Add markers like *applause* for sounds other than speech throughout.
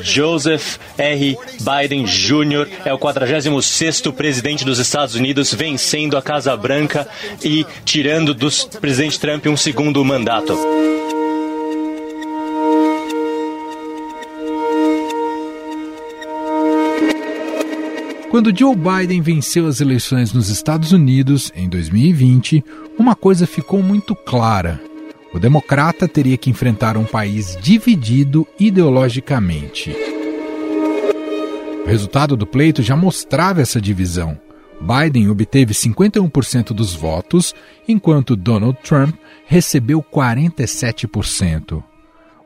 Joseph R. Biden Jr. é o 46º presidente dos Estados Unidos, vencendo a Casa Branca e tirando do presidente Trump um segundo mandato. Quando Joe Biden venceu as eleições nos Estados Unidos em 2020, uma coisa ficou muito clara. O democrata teria que enfrentar um país dividido ideologicamente. O resultado do pleito já mostrava essa divisão. Biden obteve 51% dos votos, enquanto Donald Trump recebeu 47%.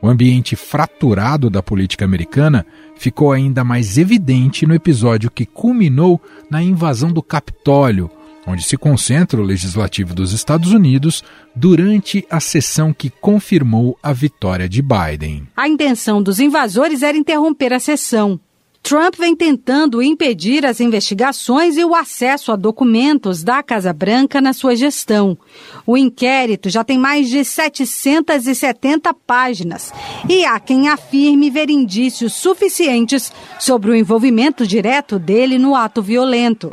O ambiente fraturado da política americana ficou ainda mais evidente no episódio que culminou na invasão do Capitólio, onde se concentra o legislativo dos Estados Unidos durante a sessão que confirmou a vitória de Biden. A intenção dos invasores era interromper a sessão. Trump vem tentando impedir as investigações e o acesso a documentos da Casa Branca na sua gestão. O inquérito já tem mais de 770 páginas e há quem afirme ver indícios suficientes sobre o envolvimento direto dele no ato violento.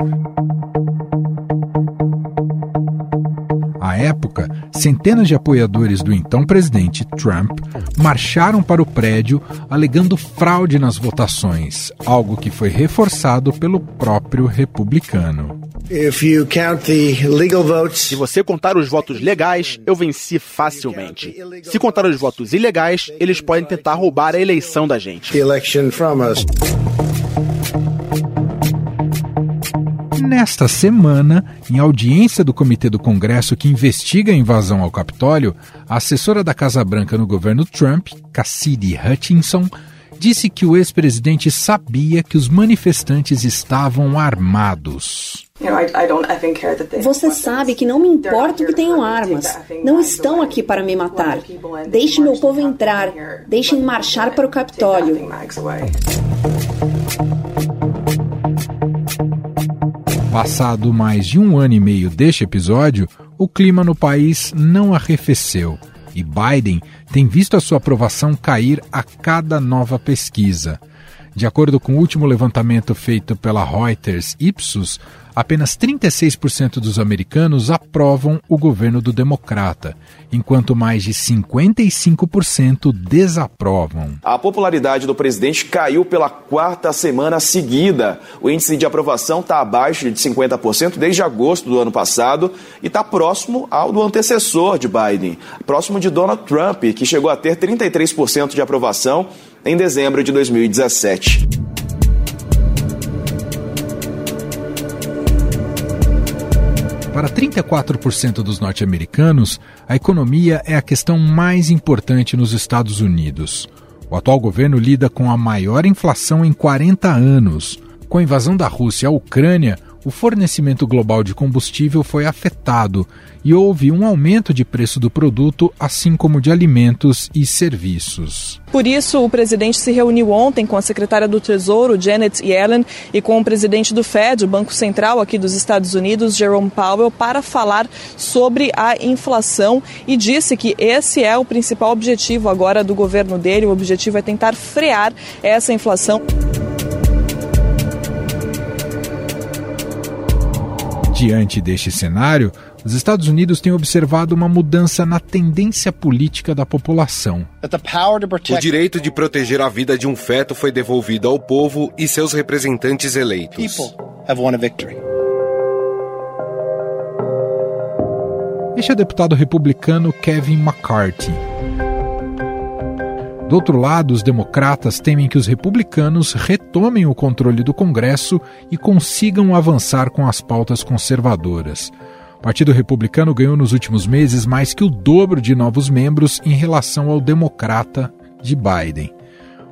À época, centenas de apoiadores do então presidente Trump marcharam para o prédio alegando fraude nas votações, algo que foi reforçado pelo próprio republicano. Se você contar os votos legais, eu venci facilmente. Se contar os votos ilegais, eles podem tentar roubar a eleição da gente. Nesta semana, em audiência do Comitê do Congresso que investiga a invasão ao Capitólio, a assessora da Casa Branca no governo Trump, Cassidy Hutchinson, disse que o ex-presidente sabia que os manifestantes estavam armados. Você sabe que não me importa que tenham armas. Não estão aqui para me matar. Deixe meu povo entrar. Deixem marchar para o Capitólio. Passado mais de um ano e meio deste episódio, o clima no país não arrefeceu e Biden tem visto a sua aprovação cair a cada nova pesquisa. De acordo com o último levantamento feito pela Reuters Ipsos, apenas 36% dos americanos aprovam o governo do democrata, enquanto mais de 55% desaprovam. A popularidade do presidente caiu pela quarta semana seguida. O índice de aprovação está abaixo de 50% desde agosto do ano passado e está próximo ao do antecessor de Biden, próximo de Donald Trump, que chegou a ter 33% de aprovação em dezembro de 2017. Para 34% dos norte-americanos, a economia é a questão mais importante nos Estados Unidos. O atual governo lida com a maior inflação em 40 anos. Com a invasão da Rússia à Ucrânia, o fornecimento global de combustível foi afetado e houve um aumento de preço do produto, assim como de alimentos e serviços. Por isso, o presidente se reuniu ontem com a secretária do Tesouro, Janet Yellen, e com o presidente do Fed, o Banco Central aqui dos Estados Unidos, Jerome Powell, para falar sobre a inflação e disse que esse é o principal objetivo agora do governo dele. O objetivo é tentar frear essa inflação. Diante deste cenário, os Estados Unidos têm observado uma mudança na tendência política da população. O direito de proteger a vida de um feto foi devolvido ao povo e seus representantes eleitos. Este é o deputado republicano Kevin McCarthy. Do outro lado, os democratas temem que os republicanos retomem o controle do Congresso e consigam avançar com as pautas conservadoras. O Partido Republicano ganhou nos últimos meses mais que o dobro de novos membros em relação ao democrata de Biden.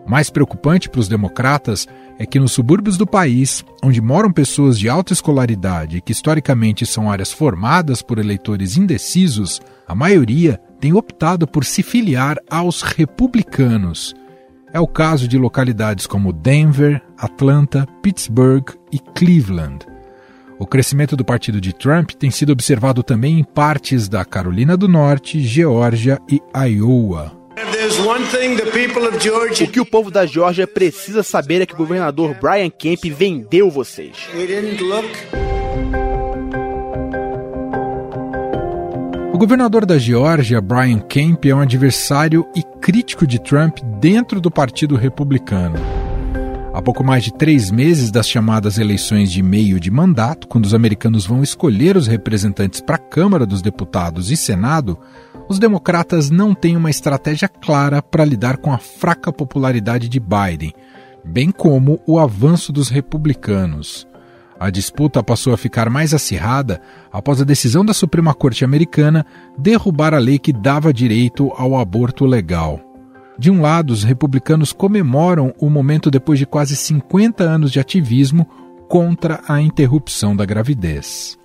O mais preocupante para os democratas é que nos subúrbios do país, onde moram pessoas de alta escolaridade que historicamente são áreas formadas por eleitores indecisos, a maioria tem optado por se filiar aos republicanos. É o caso de localidades como Denver, Atlanta, Pittsburgh e Cleveland. O crescimento do partido de Trump tem sido observado também em partes da Carolina do Norte, Geórgia e Iowa. O que o povo da Geórgia precisa saber é que o governador Brian Kemp vendeu vocês. O governador da Geórgia, Brian Kemp, é um adversário e crítico de Trump dentro do Partido Republicano. Há pouco mais de três meses das chamadas eleições de meio de mandato, quando os americanos vão escolher os representantes para a Câmara dos Deputados e Senado, os democratas não têm uma estratégia clara para lidar com a fraca popularidade de Biden, bem como o avanço dos republicanos. A disputa passou a ficar mais acirrada após a decisão da Suprema Corte Americana derrubar a lei que dava direito ao aborto legal. De um lado, os republicanos comemoram o momento depois de quase 50 anos de ativismo contra a interrupção da gravidez.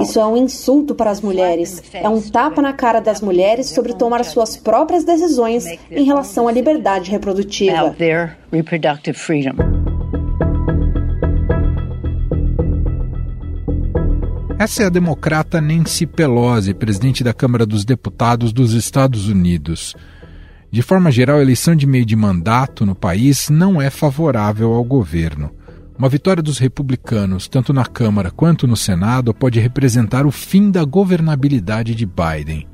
Isso é um insulto para as mulheres. É um tapa na cara das mulheres sobre tomar suas próprias decisões em relação à liberdade reprodutiva. Essa é a democrata Nancy Pelosi, presidente da Câmara dos Deputados dos Estados Unidos. De forma geral, a eleição de meio de mandato no país não é favorável ao governo. Uma vitória dos republicanos, tanto na Câmara quanto no Senado, pode representar o fim da governabilidade de Biden.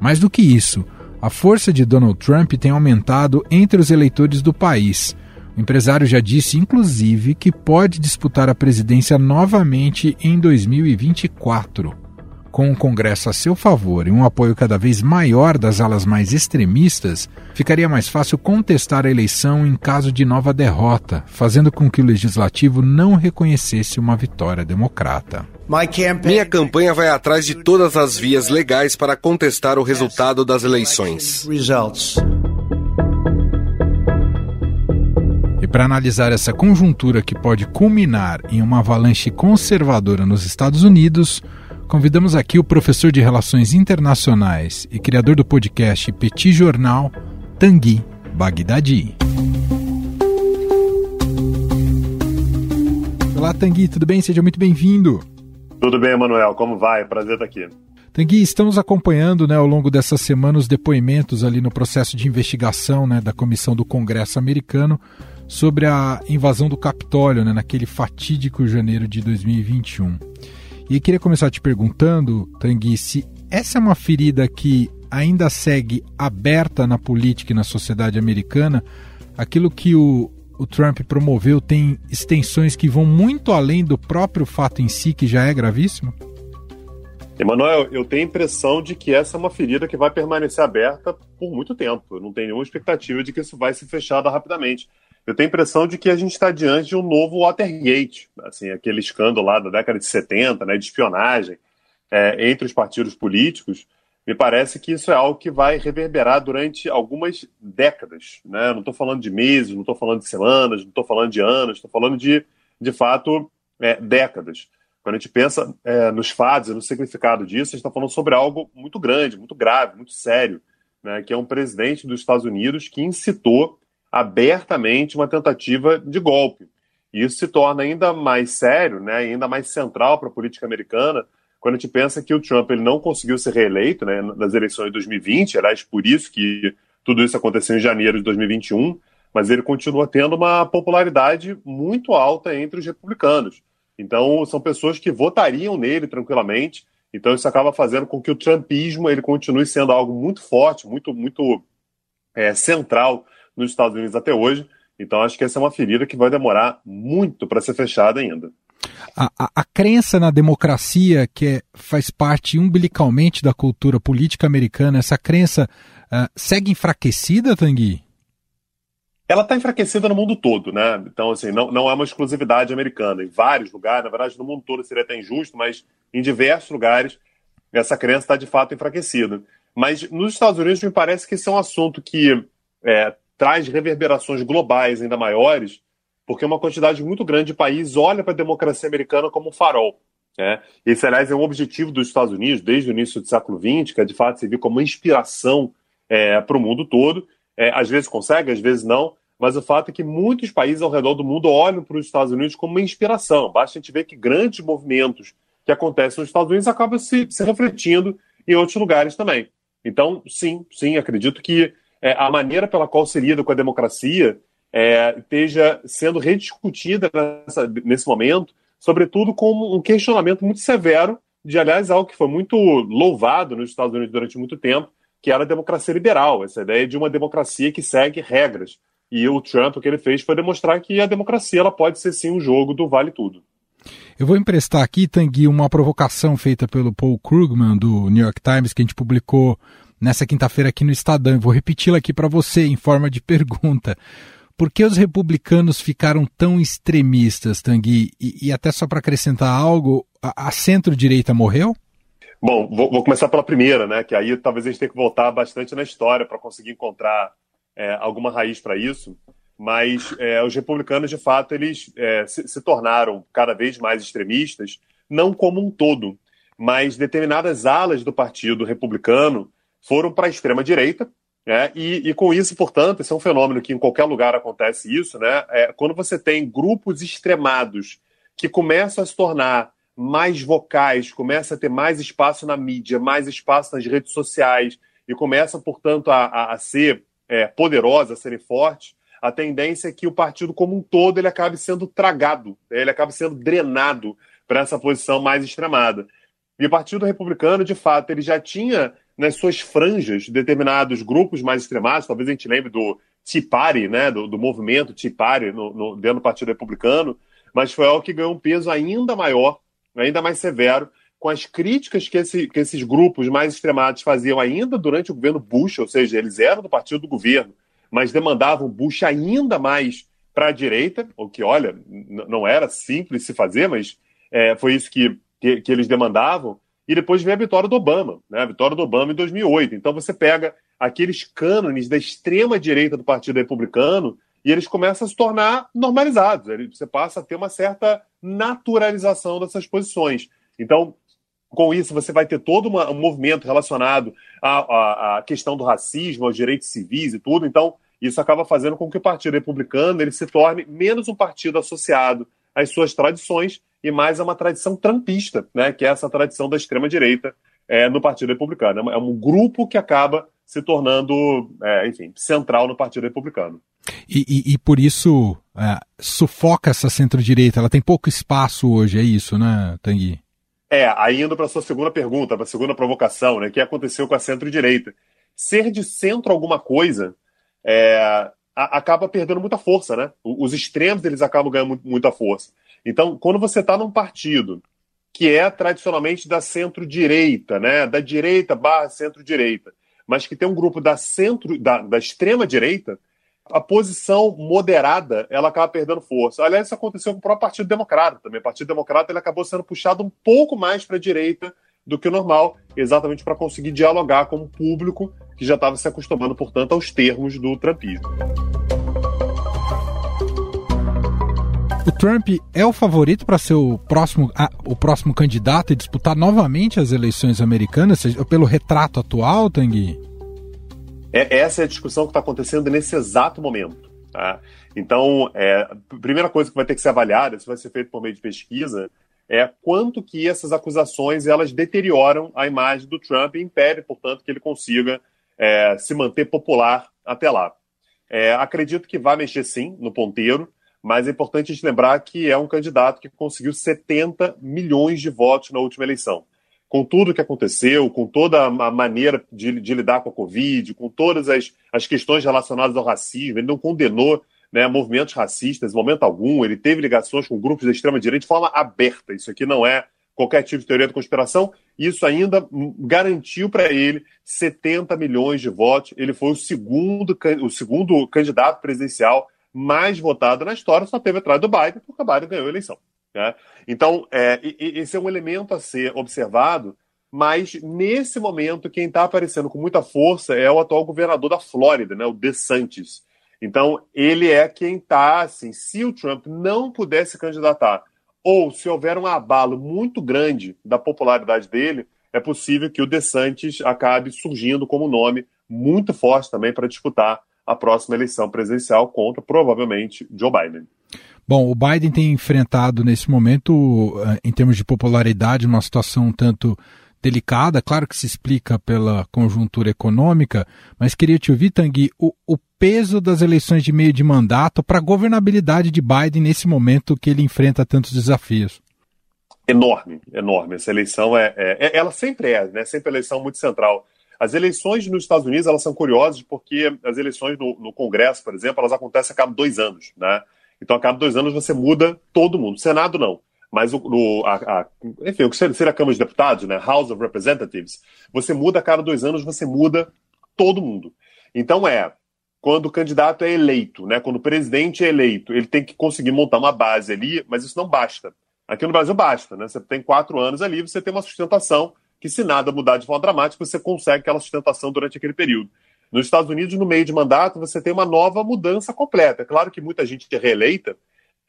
Mais do que isso, a força de Donald Trump tem aumentado entre os eleitores do país, o empresário já disse, inclusive, que pode disputar a presidência novamente em 2024. Com o Congresso a seu favor e um apoio cada vez maior das alas mais extremistas, ficaria mais fácil contestar a eleição em caso de nova derrota, fazendo com que o legislativo não reconhecesse uma vitória democrata. Minha campanha vai atrás de todas as vias legais para contestar o resultado das eleições. Para analisar essa conjuntura que pode culminar em uma avalanche conservadora nos Estados Unidos, convidamos aqui o professor de Relações Internacionais e criador do podcast Petit Jornal, Tanguy Bagdadi. Olá, Tanguy, tudo bem? Seja muito bem-vindo. Tudo bem, Emanuel. Como vai? Prazer estar aqui. Tanguy, estamos acompanhando né, ao longo dessa semana os depoimentos ali no processo de investigação né, da Comissão do Congresso americano sobre a invasão do Capitólio, né, naquele fatídico janeiro de 2021. E queria começar te perguntando, Tanguy, se essa é uma ferida que ainda segue aberta na política e na sociedade americana, aquilo que o, o Trump promoveu tem extensões que vão muito além do próprio fato em si, que já é gravíssimo? Emanuel, eu tenho a impressão de que essa é uma ferida que vai permanecer aberta por muito tempo. Eu não tenho nenhuma expectativa de que isso vai se fechar rapidamente eu tenho a impressão de que a gente está diante de um novo Watergate, assim, aquele escândalo lá da década de 70, né, de espionagem é, entre os partidos políticos. Me parece que isso é algo que vai reverberar durante algumas décadas. Né? Não estou falando de meses, não estou falando de semanas, não estou falando de anos, estou falando de, de fato, é, décadas. Quando a gente pensa é, nos fatos e no significado disso, a gente está falando sobre algo muito grande, muito grave, muito sério, né? que é um presidente dos Estados Unidos que incitou abertamente uma tentativa de golpe. E isso se torna ainda mais sério, né, ainda mais central para a política americana, quando a gente pensa que o Trump ele não conseguiu ser reeleito né, nas eleições de 2020, aliás, por isso que tudo isso aconteceu em janeiro de 2021, mas ele continua tendo uma popularidade muito alta entre os republicanos. Então, são pessoas que votariam nele tranquilamente. Então, isso acaba fazendo com que o trumpismo ele continue sendo algo muito forte, muito, muito é, central nos Estados Unidos até hoje. Então acho que essa é uma ferida que vai demorar muito para ser fechada ainda. A, a, a, crença na democracia, que é, faz parte umbilicalmente da cultura política americana, essa crença uh, segue enfraquecida, Tanguy? Ela está enfraquecida no mundo todo, né? Então, assim, não, não é uma exclusividade americana. Em vários lugares, na verdade, no mundo todo seria até injusto, mas em diversos lugares essa crença está de fato enfraquecida. Mas nos Estados Unidos me parece que esse é um assunto que é, traz reverberações globais ainda maiores, porque uma quantidade muito grande de países olha para a democracia americana como um farol. Né? Esse, aliás, é um objetivo dos Estados Unidos desde o início do século XX, que é de fato servir como inspiração é, para o mundo todo. É, às vezes consegue, às vezes não, mas o fato é que muitos países ao redor do mundo olham para os Estados Unidos como uma inspiração. Basta a gente ver que grandes movimentos que acontecem nos Estados Unidos acabam se, se refletindo em outros lugares também. Então, sim, sim, acredito que é, a maneira pela qual se lida com a democracia é, esteja sendo rediscutida nessa, nesse momento, sobretudo com um questionamento muito severo de, aliás, algo que foi muito louvado nos Estados Unidos durante muito tempo, que era a democracia liberal, essa ideia de uma democracia que segue regras. E o Trump, o que ele fez foi demonstrar que a democracia ela pode ser sim um jogo do vale tudo. Eu vou emprestar aqui, Tanguy, uma provocação feita pelo Paul Krugman, do New York Times, que a gente publicou nessa quinta-feira aqui no Estadão. Eu vou repeti-la aqui para você em forma de pergunta. Por que os republicanos ficaram tão extremistas, Tanguy? E, e até só para acrescentar algo, a, a centro-direita morreu? Bom, vou, vou, começar pela primeira, né? Que aí talvez a gente tenha que voltar bastante na história para conseguir encontrar é, alguma raiz para isso mas é, os republicanos, de fato, eles é, se, se, tornaram cada vez mais extremistas, não como um todo, mas determinadas alas do Partido Republicano foram para a extrema-direita, né, e, e, com isso, portanto, esse é um fenômeno que em qualquer lugar acontece isso, né, é, quando você tem grupos extremados que começam a se tornar mais vocais, começa a ter mais espaço na mídia, mais espaço nas redes sociais, e começa, portanto, a, a, a ser é, poderosa, a serem fortes, a tendência é que o partido como um todo ele acabe sendo tragado, né? ele acabe sendo drenado para essa posição mais extremada. E o Partido Republicano, de fato, ele já tinha nas suas franjas determinados grupos mais extremados, talvez a gente lembre do Tea Party, né, do, do movimento Tea Party no, no, dentro do Partido Republicano, mas foi algo que ganhou um peso ainda maior, ainda mais severo, com as críticas que, esse, que esses grupos mais extremados faziam ainda durante o governo Bush, ou seja, eles eram do partido do governo, mas demandavam Bush ainda mais para a direita, o que, olha, não era simples se fazer, mas é, foi isso que, que, que, eles demandavam. E depois veio a vitória do Obama, né? a vitória do Obama em 2008. Então você pega aqueles cânones da extrema direita do Partido Republicano e eles começam a se tornar normalizados. Você passa a ter uma certa naturalização dessas posições. Então, com isso, você vai ter todo uma, um movimento relacionado à, à, à, questão do racismo, aos direitos civis e tudo. Então, isso acaba fazendo com que o Partido Republicano ele se torne menos um partido associado às suas tradições e mais a uma tradição trampista, né, que é essa tradição da extrema-direita é, no Partido Republicano. É um grupo que acaba se tornando, é, enfim, central no Partido Republicano. E, e, e por isso é, sufoca essa centro-direita. Ela tem pouco espaço hoje, é isso, né, Tanguy? É, aí indo para a sua segunda pergunta, para a segunda provocação, né? O que aconteceu com a centro-direita? Ser de centro alguma coisa é, a, acaba perdendo muita força, né? Os extremos eles acabam ganhando muita força. Então, quando você está num partido que é tradicionalmente da centro-direita, né? Da direita barra centro-direita, mas que tem um grupo da centro, da, da extrema-direita, a posição moderada ela acaba perdendo força. Aliás, isso aconteceu com o próprio Partido Democrata também. O Partido Democrata ele acabou sendo puxado um pouco mais para a direita do que o normal, exatamente para conseguir dialogar com o público que já estava se acostumando, portanto, aos termos do trumpismo. O Trump é o favorito para ser o próximo, ah, o próximo candidato e disputar novamente as eleições americanas, pelo retrato atual, Tanguy? É, essa é a discussão que está acontecendo nesse exato momento. Tá? Então, é, a primeira coisa que vai ter que ser avaliada, isso vai ser feito por meio de pesquisa, é quanto que essas acusações elas deterioram a imagem do Trump e impedem, portanto, que ele consiga é, se manter popular até lá. É, acredito que vai mexer sim no ponteiro, mas é importante a gente lembrar que é um candidato que conseguiu 70 milhões de votos na última eleição com tudo que aconteceu, com toda a maneira de, de lidar com a Covid, com todas as, as questões relacionadas ao racismo, ele não condenou né, movimentos racistas em momento algum, ele teve ligações com grupos da extrema-direita de forma aberta. Isso aqui não é qualquer tipo de teoria da conspiração. Isso ainda garantiu para ele 70 milhões de votos. Ele foi o segundo, o segundo candidato presidencial mais votado na história, só teve atrás do Biden, porque o Biden ganhou a eleição. Né? Então, é, esse é um elemento a ser observado, mas nesse momento, quem está aparecendo com muita força é o atual governador da Flórida, né, o DeSantis. Então, ele é quem está, assim, se o Trump não puder se candidatar, ou se houver um abalo muito grande da popularidade dele, é possível que o DeSantis acabe surgindo como nome muito forte também para disputar a próxima eleição presidencial contra, provavelmente, Joe Biden. Bom, o Biden tem enfrentado nesse momento, eh, em termos de popularidade, uma situação um tanto delicada, claro que se explica pela conjuntura econômica, mas queria te ouvir, Tanguy, o, o peso das eleições de meio de mandato para a governabilidade de Biden nesse momento que ele enfrenta tantos desafios. Enorme, enorme. Essa eleição é, é, é ela sempre é, né? Sempre a eleição muito central. As eleições nos Estados Unidos elas são curiosas porque as eleições no, no Congresso, por exemplo, elas acontecem a cada dois anos, né? Então a cada dois anos você muda todo mundo. Senado não mas o, o a, a, enfim, o que seria a Câmara de Deputados, né, House of Representatives, você muda a cada dois anos, você muda todo mundo. Então é, quando o candidato é eleito, né, quando o presidente é eleito, ele tem que conseguir montar uma base ali, mas isso não basta. Aqui no Brasil basta, né? Você tem quatro anos ali, você tem uma sustentação que, se nada mudar de forma dramática, você consegue aquela sustentação durante aquele período. Nos Estados Unidos, no meio de mandato, você tem uma nova mudança completa. É claro que muita gente é reeleita,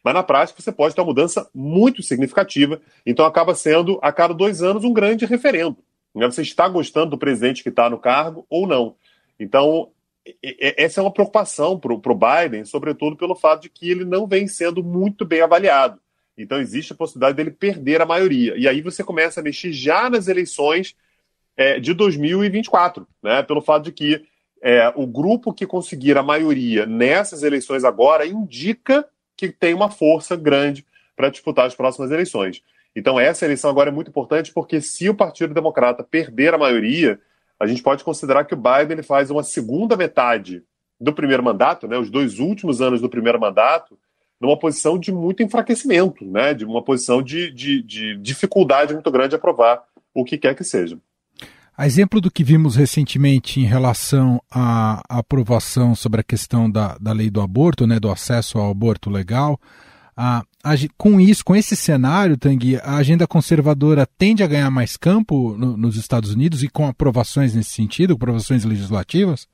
mas na prática você pode ter uma mudança muito significativa. Então acaba sendo, a cada dois anos, um grande referendo. Né? Você está gostando do presidente que está no cargo ou não. Então, essa é uma preocupação para o Biden, sobretudo pelo fato de que ele não vem sendo muito bem avaliado. Então existe a possibilidade dele perder a maioria. E aí você começa a mexer já nas eleições é, de 2024, né? Pelo fato de que é, o grupo que conseguir a maioria nessas eleições agora indica que tem uma força grande para disputar as próximas eleições. Então, essa eleição agora é muito importante porque, se o Partido Democrata perder a maioria, a gente pode considerar que o Biden ele faz uma segunda metade do primeiro mandato, né, os dois últimos anos do primeiro mandato, numa posição de muito enfraquecimento, né, de uma posição de, de, de dificuldade muito grande de aprovar o que quer que seja. A exemplo do que vimos recentemente em relação à aprovação sobre a questão da, da lei do aborto, né, do acesso ao aborto legal, a, a, com isso, com esse cenário, Tanguy, a agenda conservadora tende a ganhar mais campo no, nos Estados Unidos e com aprovações nesse sentido, aprovações legislativas?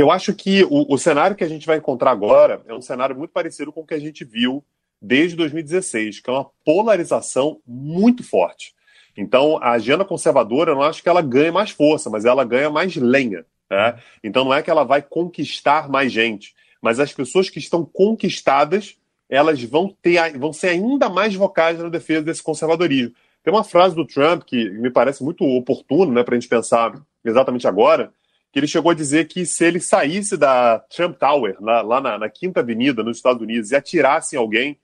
Eu acho que o, o cenário que a gente vai encontrar agora é um cenário muito parecido com o que a gente viu desde 2016, que é uma polarização muito forte. Então, a agenda conservadora, eu não acho que ela ganhe mais força, mas ela ganha mais lenha. Né? Então, não é que ela vai conquistar mais gente, mas as pessoas que estão conquistadas, elas vão, ter, vão ser ainda mais vocais na defesa desse conservadorismo. Tem uma frase do Trump que me parece muito oportuna né, para a gente pensar exatamente agora, que ele chegou a dizer que se ele saísse da Trump Tower, lá, lá na, na Quinta Avenida, nos Estados Unidos, e atirasse em alguém,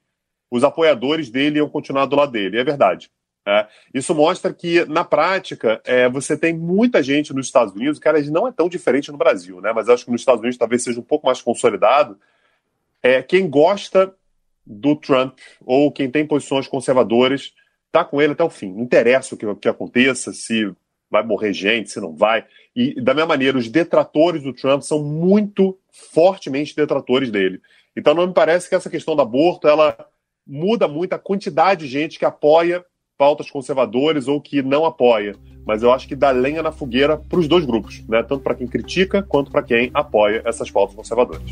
os apoiadores dele iam continuar do lado dele. É verdade. É, isso mostra que, na prática, é, você tem muita gente nos Estados Unidos, cara, não é tão diferente no Brasil, né? Mas acho que nos Estados Unidos talvez seja um pouco mais consolidado. É, quem gosta do Trump ou quem tem posições conservadoras está com ele até o fim. Não interessa o que, o que aconteça, se vai morrer gente, se não vai. E, da mesma maneira, os detratores do Trump são muito fortemente detratores dele. Então, não me parece que essa questão do aborto ela muda muito a quantidade de gente que apoia pautas conservadoras ou que não apoia. Mas eu acho que dá lenha na fogueira para os dois grupos, né? tanto para quem critica quanto para quem apoia essas pautas conservadoras.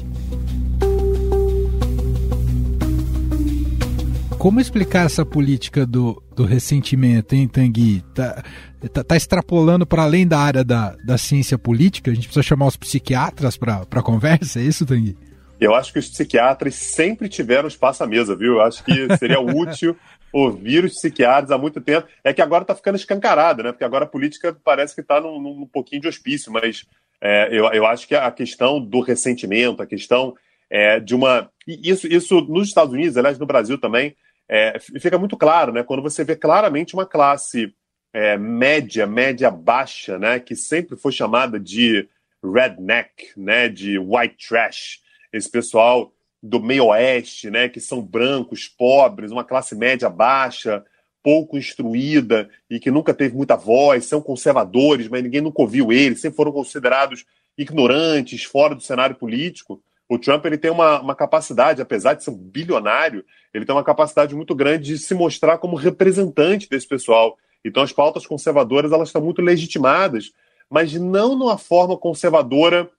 Como explicar essa política do, do ressentimento, hein, Tanguy? Tá, tá, tá extrapolando para além da área da, da ciência política? A gente precisa chamar os psiquiatras para a conversa, é isso, Tanguy? Eu acho que os psiquiatras sempre tiveram espaço à mesa, viu? Eu acho que seria *laughs* útil ouvir os psiquiatras há muito tempo. É que agora está ficando escancarado, né? Porque agora a política parece que está num, num, pouquinho de hospício, mas é, eu, eu acho que a questão do ressentimento, a questão é, de uma. Isso, isso nos Estados Unidos, aliás, no Brasil também, é, fica muito claro, né? Quando você vê claramente uma classe é, média, média baixa, né? Que sempre foi chamada de redneck, né? De white trash. Esse pessoal do meio oeste, né, que são brancos, pobres, uma classe média baixa, pouco instruída e que nunca teve muita voz, são conservadores, mas ninguém nunca ouviu eles, sempre foram considerados ignorantes, fora do cenário político. O Trump ele tem uma, uma capacidade, apesar de ser um bilionário, ele tem uma capacidade muito grande de se mostrar como representante desse pessoal. Então as pautas conservadoras elas estão muito legitimadas, mas não numa forma conservadora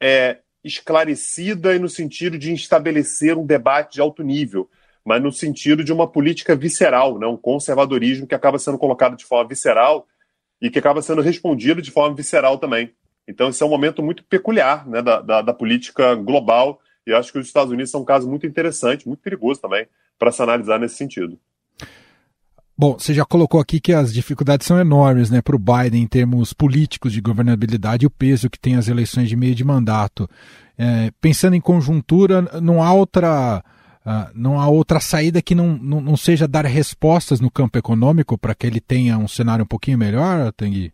é, esclarecida e no sentido de estabelecer um debate de alto nível, mas no sentido de uma política visceral, né? um conservadorismo que acaba sendo colocado de forma visceral e que acaba sendo respondido de forma visceral também. Então, esse é um momento muito peculiar né, da, da, da política global, e eu acho que os Estados Unidos são um caso muito interessante, muito perigoso também, para se analisar nesse sentido. Bom, você já colocou aqui que as dificuldades são enormes né, para o Biden em termos políticos de governabilidade e o peso que tem as eleições de meio de mandato. É, pensando em conjuntura, não há outra. Uh, não há outra saída que não, não, não, seja dar respostas no campo econômico para que ele tenha um cenário um pouquinho melhor, Tanguy?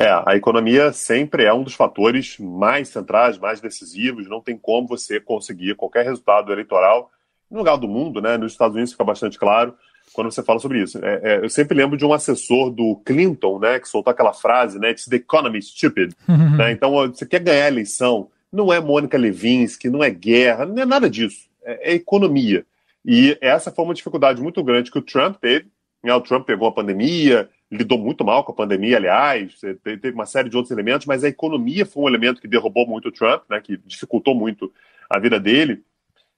É, a economia sempre é um dos fatores mais centrais, mais decisivos. Não tem como você conseguir qualquer resultado eleitoral no lugar do mundo, né? Nos Estados Unidos fica bastante claro quando você fala sobre isso. É, é, eu sempre lembro de um assessor do Clinton, né, que soltou aquela frase, né, "It's the economy stupid". Uhum. Né? Então, você quer ganhar a eleição, não é Mônica Levinsky, não é guerra, não é nada disso. É, é economia. E essa foi uma dificuldade muito grande que o Trump teve. Né? O Trump pegou a pandemia, lidou muito mal com a pandemia, aliás, teve uma série de outros elementos, mas a economia foi um elemento que derrubou muito o Trump, né, que dificultou muito a vida dele,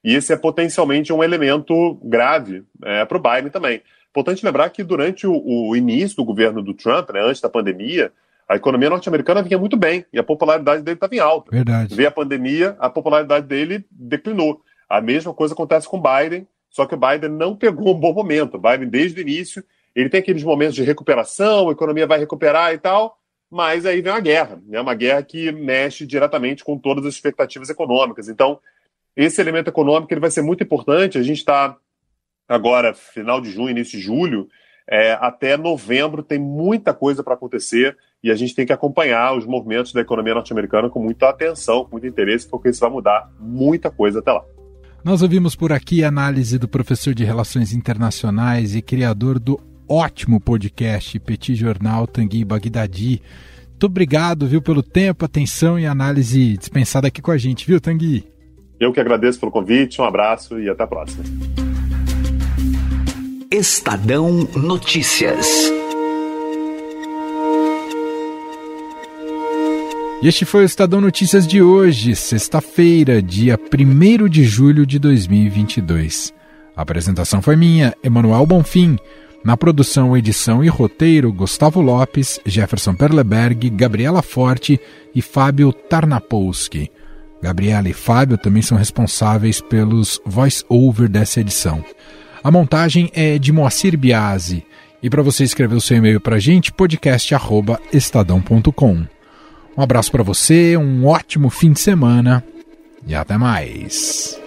e esse é potencialmente um elemento grave é, para o Biden também. Importante lembrar que durante o, o, início do governo do Trump, né, antes da pandemia, a economia norte-americana vinha muito bem e a popularidade dele estava em alta. Verdade. Veio a pandemia, a popularidade dele declinou. A mesma coisa acontece com o Biden, só que o Biden não pegou um bom momento. O Biden, desde o início, ele tem aqueles momentos de recuperação, a economia vai recuperar e tal, mas aí vem uma guerra, né? uma guerra que mexe diretamente com todas as expectativas econômicas. Então, esse elemento econômico ele vai ser muito importante. A gente está agora, final de junho, início de julho, é, até novembro tem muita coisa para acontecer e a gente tem que acompanhar os movimentos da economia norte-americana com muita atenção, com muito interesse, porque isso vai mudar muita coisa até lá. Nós ouvimos por aqui a análise do professor de Relações Internacionais e criador do ótimo podcast Petit Jornal Tanguy Bagdadi. Muito obrigado, viu, pelo tempo, atenção e análise dispensada aqui com a gente, viu, Tanguy? Eu que agradeço pelo convite, um abraço e até a próxima. Estadão Notícias. E este foi o Estadão Notícias de hoje, sexta-feira, dia 1 de julho de 2022. A apresentação foi minha, Emanuel Bonfim. Na produção, edição e roteiro, Gustavo Lopes, Jefferson Perleberg, Gabriela Forte e Fábio Tarnapolski. Gabriela e Fábio também são responsáveis pelos voice-over dessa edição. A montagem é de Moacir Biasi. E para você escrever o seu e-mail para a gente, podcast.estadão.com. Um abraço para você, um ótimo fim de semana e até mais.